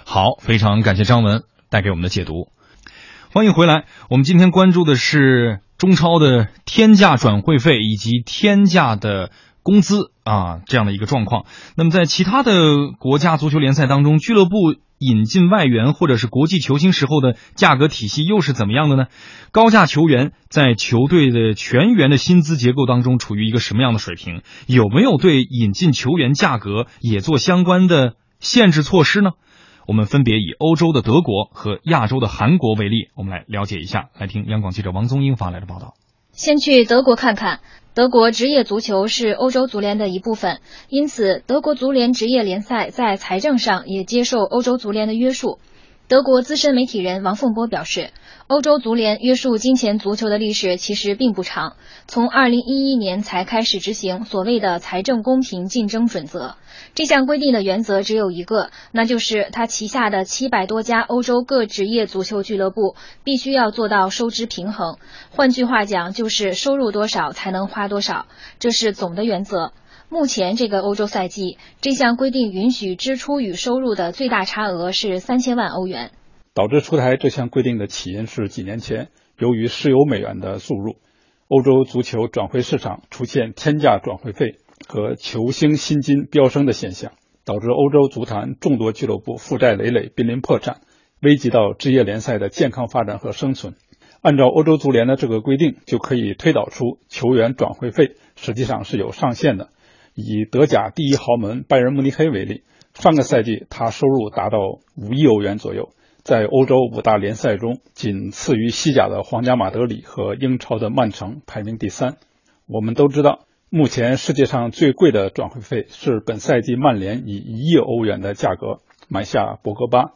好，非常感谢张文。带给我们的解读，欢迎回来。我们今天关注的是中超的天价转会费以及天价的工资啊这样的一个状况。那么在其他的国家足球联赛当中，俱乐部引进外援或者是国际球星时候的价格体系又是怎么样的呢？高价球员在球队的全员的薪资结构当中处于一个什么样的水平？有没有对引进球员价格也做相关的限制措施呢？我们分别以欧洲的德国和亚洲的韩国为例，我们来了解一下。来听央广记者王宗英发来的报道。先去德国看看，德国职业足球是欧洲足联的一部分，因此德国足联职业联赛在财政上也接受欧洲足联的约束。德国资深媒体人王凤波表示，欧洲足联约束金钱足球的历史其实并不长，从2011年才开始执行所谓的财政公平竞争准则。这项规定的原则只有一个，那就是他旗下的七百多家欧洲各职业足球俱乐部必须要做到收支平衡。换句话讲，就是收入多少才能花多少，这是总的原则。目前这个欧洲赛季，这项规定允许支出与收入的最大差额是三千万欧元。导致出台这项规定的起因是几年前，由于石油美元的注入，欧洲足球转会市场出现天价转会费和球星薪金飙升的现象，导致欧洲足坛众多俱乐部负债累累，濒临破产，危及到职业联赛的健康发展和生存。按照欧洲足联的这个规定，就可以推导出球员转会费实际上是有上限的。以德甲第一豪门拜仁慕尼黑为例，上个赛季他收入达到五亿欧元左右，在欧洲五大联赛中仅次于西甲的皇家马德里和英超的曼城，排名第三。我们都知道，目前世界上最贵的转会费是本赛季曼联以一亿欧元的价格买下博格巴。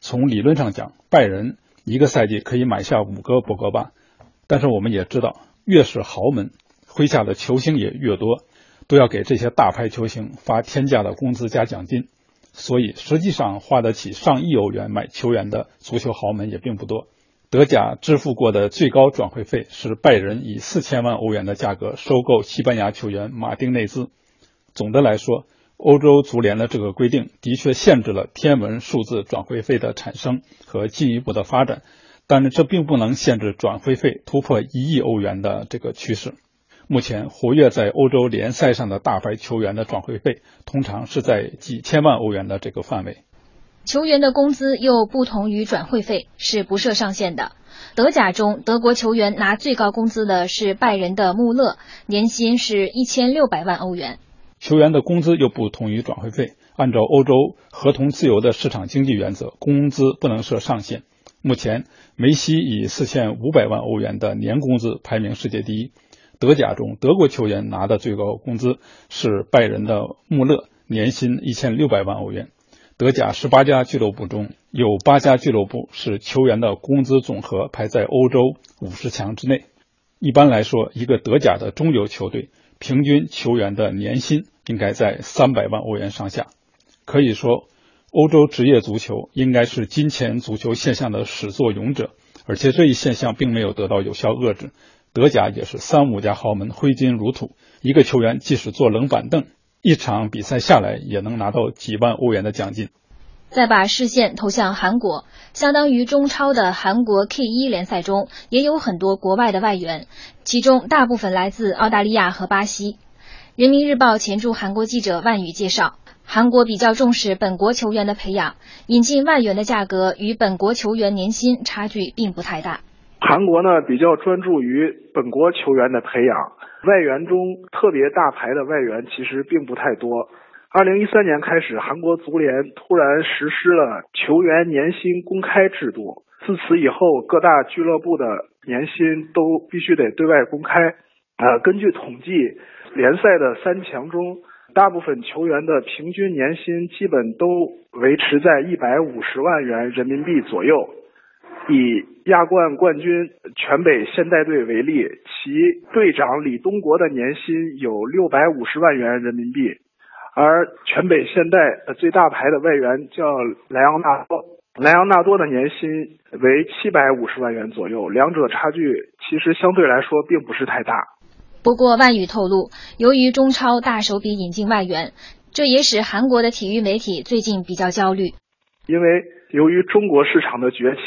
从理论上讲，拜仁一个赛季可以买下五个博格巴，但是我们也知道，越是豪门，麾下的球星也越多。都要给这些大牌球星发天价的工资加奖金，所以实际上花得起上亿欧元买球员的足球豪门也并不多。德甲支付过的最高转会费是拜仁以四千万欧元的价格收购西班牙球员马丁内兹。总的来说，欧洲足联的这个规定的确限制了天文数字转会费的产生和进一步的发展，但是这并不能限制转会费突破一亿欧元的这个趋势。目前活跃在欧洲联赛上的大牌球员的转会费，通常是在几千万欧元的这个范围。球员的工资又不同于转会费，是不设上限的。德甲中，德国球员拿最高工资的是拜仁的穆勒，年薪是一千六百万欧元。球员的工资又不同于转会费，按照欧洲合同自由的市场经济原则，工资不能设上限。目前，梅西以四千五百万欧元的年工资排名世界第一。德甲中，德国球员拿的最高工资是拜仁的穆勒，年薪一千六百万欧元。德甲十八家俱乐部中有八家俱乐部是球员的工资总和排在欧洲五十强之内。一般来说，一个德甲的中游球队平均球员的年薪应该在三百万欧元上下。可以说，欧洲职业足球应该是金钱足球现象的始作俑者，而且这一现象并没有得到有效遏制。德甲也是三五家豪门挥金如土，一个球员即使坐冷板凳，一场比赛下来也能拿到几万欧元的奖金。再把视线投向韩国，相当于中超的韩国 K 一联赛中也有很多国外的外援，其中大部分来自澳大利亚和巴西。人民日报前驻韩国记者万宇介绍，韩国比较重视本国球员的培养，引进外援的价格与本国球员年薪差距并不太大。韩国呢比较专注于本国球员的培养，外援中特别大牌的外援其实并不太多。二零一三年开始，韩国足联突然实施了球员年薪公开制度。自此以后，各大俱乐部的年薪都必须得对外公开。呃，根据统计，联赛的三强中，大部分球员的平均年薪基本都维持在一百五十万元人民币左右。以亚冠冠军全北现代队为例，其队长李东国的年薪有六百五十万元人民币。而全北现代最大牌的外援叫莱昂纳多，莱昂纳多的年薪为七百五十万元左右，两者差距其实相对来说并不是太大。不过万宇透露，由于中超大手笔引进外援，这也使韩国的体育媒体最近比较焦虑。因为由于中国市场的崛起，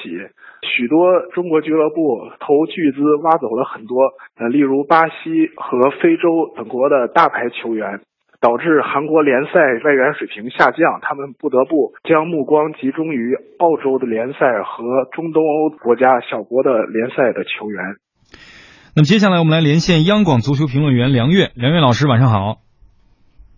许多中国俱乐部投巨资挖走了很多，呃，例如巴西和非洲等国的大牌球员。导致韩国联赛外援水平下降，他们不得不将目光集中于澳洲的联赛和中东欧国家小国的联赛的球员。那么接下来我们来连线央广足球评论员梁月，梁月老师晚上好。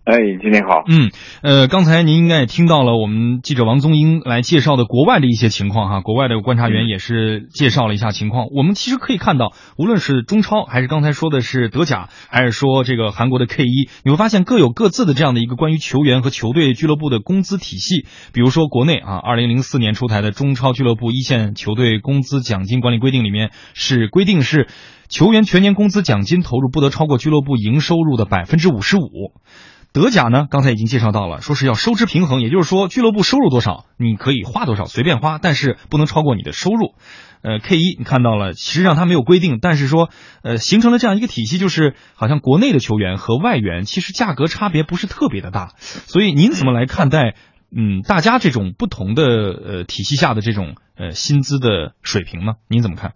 哎，今天好。嗯，呃，刚才您应该也听到了我们记者王宗英来介绍的国外的一些情况哈，国外的观察员也是介绍了一下情况。我们其实可以看到，无论是中超，还是刚才说的是德甲，还是说这个韩国的 K 一，你会发现各有各自的这样的一个关于球员和球队俱乐部的工资体系。比如说国内啊，二零零四年出台的中超俱乐部一线球队工资奖金管理规定里面是规定是，球员全年工资奖金投入不得超过俱乐部营收入的百分之五十五。德甲呢，刚才已经介绍到了，说是要收支平衡，也就是说俱乐部收入多少，你可以花多少，随便花，但是不能超过你的收入。呃，K 一你看到了，实际上它没有规定，但是说，呃，形成了这样一个体系，就是好像国内的球员和外援其实价格差别不是特别的大。所以您怎么来看待，嗯，大家这种不同的呃体系下的这种呃薪资的水平呢？您怎么看？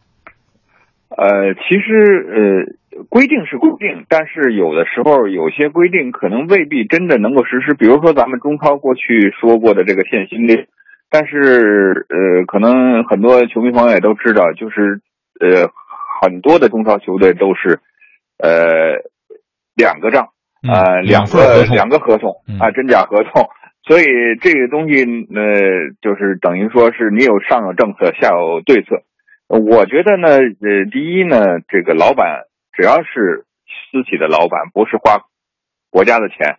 呃，其实呃。规定是规定，但是有的时候有些规定可能未必真的能够实施。比如说咱们中超过去说过的这个限薪令，但是呃，可能很多球迷朋友也都知道，就是呃，很多的中超球队都是呃两个账啊，两个两个合同啊，真假合同。所以这个东西呃，就是等于说是你有上有政策，下有对策。我觉得呢，呃，第一呢，这个老板。只要是私企的老板，不是花国家的钱，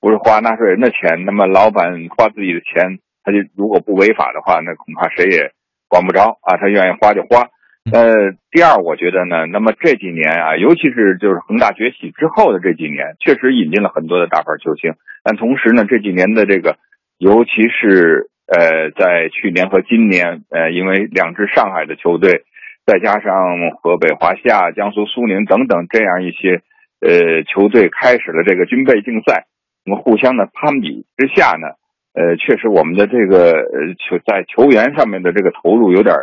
不是花纳税人的钱，那么老板花自己的钱，他就如果不违法的话，那恐怕谁也管不着啊。他愿意花就花。呃，第二，我觉得呢，那么这几年啊，尤其是就是恒大崛起之后的这几年，确实引进了很多的大牌球星。但同时呢，这几年的这个，尤其是呃，在去年和今年，呃，因为两支上海的球队。再加上河北华夏、江苏苏宁等等这样一些呃球队开始了这个军备竞赛，那么互相的攀比之下呢，呃，确实我们的这个呃球在球员上面的这个投入有点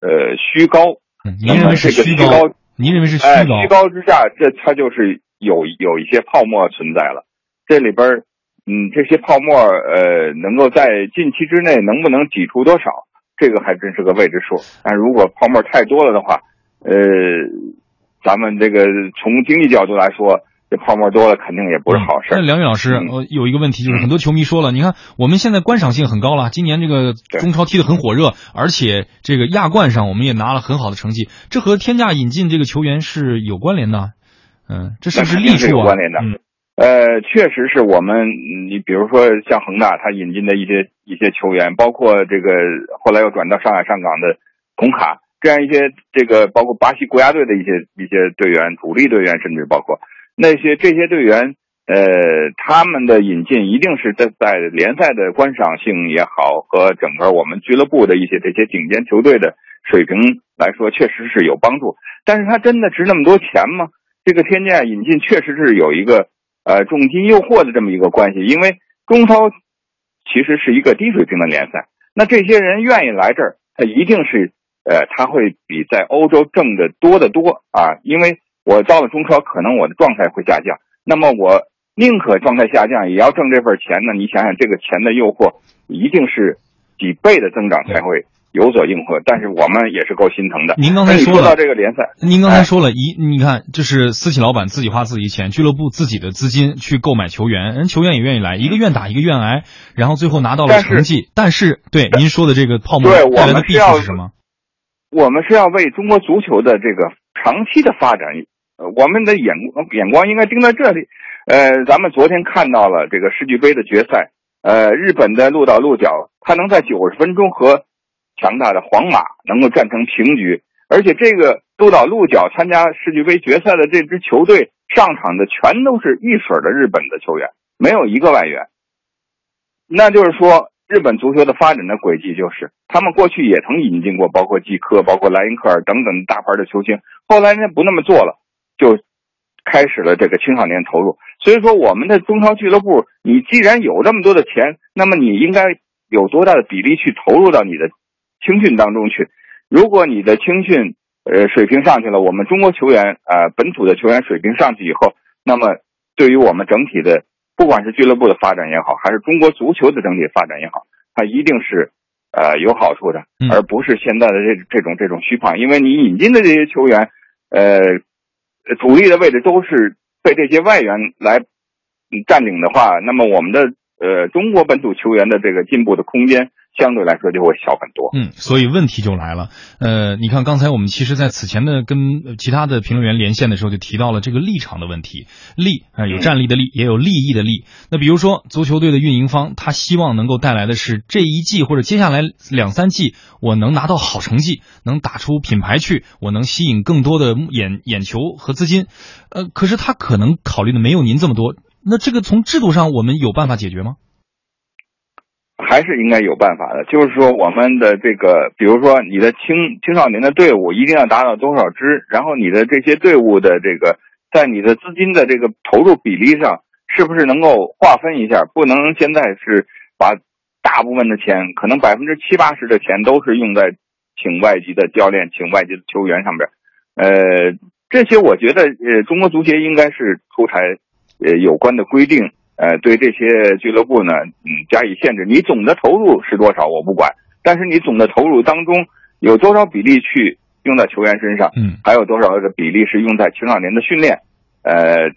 呃虚高。您认为是虚高？您认为是虚高？虚高之下，这它就是有有一些泡沫存在了。这里边嗯，这些泡沫呃，能够在近期之内能不能挤出多少？这个还真是个未知数，但如果泡沫太多了的话，呃，咱们这个从经济角度来说，这泡沫多了肯定也不是好事。那梁宇老师，呃，有一个问题就是很多球迷说了，你看我们现在观赏性很高了，今年这个中超踢得很火热，而且这个亚冠上我们也拿了很好的成绩，这和天价引进这个球员是有关联的。嗯，这是不是利处啊？有关联的。嗯，呃，确实是我们，你比如说像恒大，他引进的一些一些球员，包括这个后来又转到上海上港的孔卡，这样一些这个包括巴西国家队的一些一些队员，主力队员，甚至包括那些这些队员，呃，他们的引进一定是在在联赛的观赏性也好，和整个我们俱乐部的一些这些顶尖球队的水平来说，确实是有帮助。但是他真的值那么多钱吗？这个天价引进确实是有一个呃重金诱惑的这么一个关系，因为中超其实是一个低水平的联赛，那这些人愿意来这儿，他一定是呃他会比在欧洲挣的多得多啊，因为我到了中超，可能我的状态会下降，那么我宁可状态下降，也要挣这份钱呢。你想想，这个钱的诱惑一定是几倍的增长才会。有所应和，但是我们也是够心疼的。您刚才说到这个联赛，您刚才说了一，你看，就是私企老板自己花自己钱，俱乐部自己的资金去购买球员，人球员也愿意来，一个愿打一个愿挨，然后最后拿到了成绩。但是，对您说的这个泡沫带来的弊处是什么？我们是要为中国足球的这个长期的发展，呃，我们的眼眼光应该盯在这里。呃，咱们昨天看到了这个世俱杯的决赛，呃，日本的鹿岛鹿角，他能在九十分钟和强大的皇马能够战成平局，而且这个鹿岛鹿角参加世俱杯决赛的这支球队上场的全都是一水的日本的球员，没有一个外援。那就是说，日本足球的发展的轨迹就是，他们过去也曾引进过，包括季科、包括莱因克尔等等大牌的球星，后来人家不那么做了，就开始了这个青少年投入。所以说，我们的中超俱乐部，你既然有这么多的钱，那么你应该有多大的比例去投入到你的。青训当中去，如果你的青训呃水平上去了，我们中国球员啊本土的球员水平上去以后，那么对于我们整体的不管是俱乐部的发展也好，还是中国足球的整体发展也好，它一定是呃有好处的，而不是现在的这这种这种虚胖。因为你引进的这些球员，呃，主力的位置都是被这些外援来占领的话，那么我们的呃中国本土球员的这个进步的空间。相对来说就会小很多。嗯，所以问题就来了。呃，你看刚才我们其实，在此前的跟其他的评论员连线的时候，就提到了这个立场的问题。利啊，有战力的利，也有利益的利。那比如说，足球队的运营方，他希望能够带来的是这一季或者接下来两三季，我能拿到好成绩，能打出品牌去，我能吸引更多的眼眼球和资金。呃，可是他可能考虑的没有您这么多。那这个从制度上，我们有办法解决吗？还是应该有办法的，就是说我们的这个，比如说你的青青少年的队伍一定要达到多少支，然后你的这些队伍的这个，在你的资金的这个投入比例上，是不是能够划分一下？不能现在是把大部分的钱，可能百分之七八十的钱都是用在请外籍的教练、请外籍的球员上边。呃，这些我觉得，呃，中国足协应该是出台呃有关的规定。呃，对这些俱乐部呢，嗯，加以限制。你总的投入是多少，我不管，但是你总的投入当中有多少比例去用在球员身上，嗯，还有多少的比例是用在青少年的训练，呃，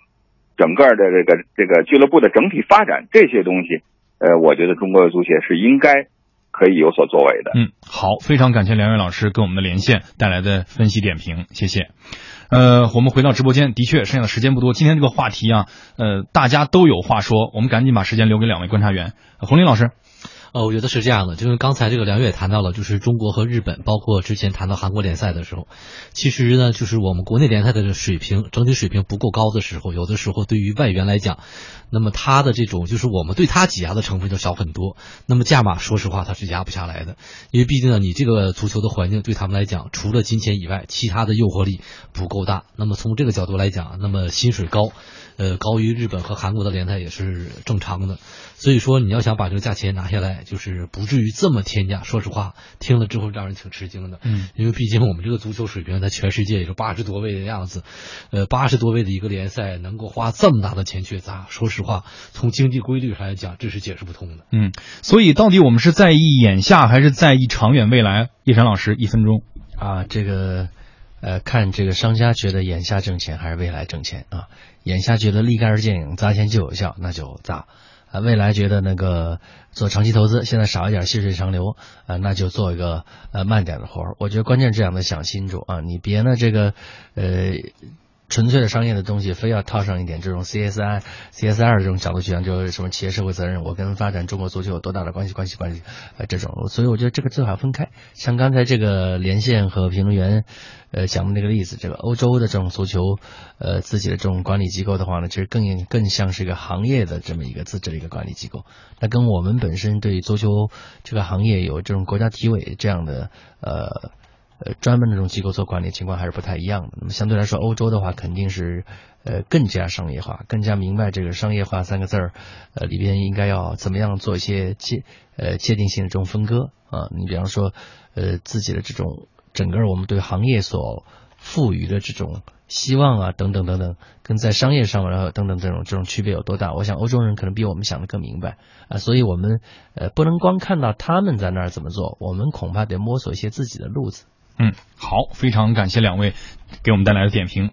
整个的这个这个俱乐部的整体发展这些东西，呃，我觉得中国的足协是应该可以有所作为的。嗯，好，非常感谢梁伟老师跟我们的连线带来的分析点评，谢谢。呃，我们回到直播间，的确，剩下的时间不多。今天这个话题啊，呃，大家都有话说，我们赶紧把时间留给两位观察员，洪林老师。呃，我觉得是这样的，就是刚才这个梁月也谈到了，就是中国和日本，包括之前谈到韩国联赛的时候，其实呢，就是我们国内联赛的水平整体水平不够高的时候，有的时候对于外援来讲，那么他的这种就是我们对他挤压的成分就少很多。那么价码，说实话他是压不下来的，因为毕竟呢，你这个足球的环境对他们来讲，除了金钱以外，其他的诱惑力不够大。那么从这个角度来讲，那么薪水高，呃，高于日本和韩国的联赛也是正常的。所以说，你要想把这个价钱拿下来，就是不至于这么天价。说实话，听了之后让人挺吃惊的。嗯，因为毕竟我们这个足球水平在全世界也就八十多位的样子，呃，八十多位的一个联赛能够花这么大的钱去砸，说实话，从经济规律上来讲，这是解释不通的。嗯，所以到底我们是在意眼下还是在意长远未来？叶晨老师，一分钟。啊，这个。呃，看这个商家觉得眼下挣钱还是未来挣钱啊？眼下觉得立竿见影、砸钱就有效，那就砸。啊，未来觉得那个做长期投资，现在少一点细水长流，啊，那就做一个呃慢点的活儿。我觉得关键这样的想清楚啊，你别呢这个呃。纯粹的商业的东西，非要套上一点这种 CSI、CSR 这种角度去讲，就是什么企业社会责任，我跟发展中国足球有多大的关系？关系关系，呃，这种，所以我觉得这个最好分开。像刚才这个连线和评论员，呃，讲的那个例子，这个欧洲的这种足球，呃，自己的这种管理机构的话呢，其实更更像是一个行业的这么一个自治的一个管理机构。那跟我们本身对足球这个行业有这种国家体委这样的，呃。呃，专门的这种机构做管理情况还是不太一样的。那么相对来说，欧洲的话肯定是呃更加商业化，更加明白这个商业化三个字儿，呃里边应该要怎么样做一些界呃界定性的这种分割啊。你比方说呃自己的这种整个我们对行业所赋予的这种希望啊等等等等，跟在商业上然后等等这种这种区别有多大？我想欧洲人可能比我们想的更明白啊，所以我们呃不能光看到他们在那儿怎么做，我们恐怕得摸索一些自己的路子。嗯，好，非常感谢两位给我们带来的点评。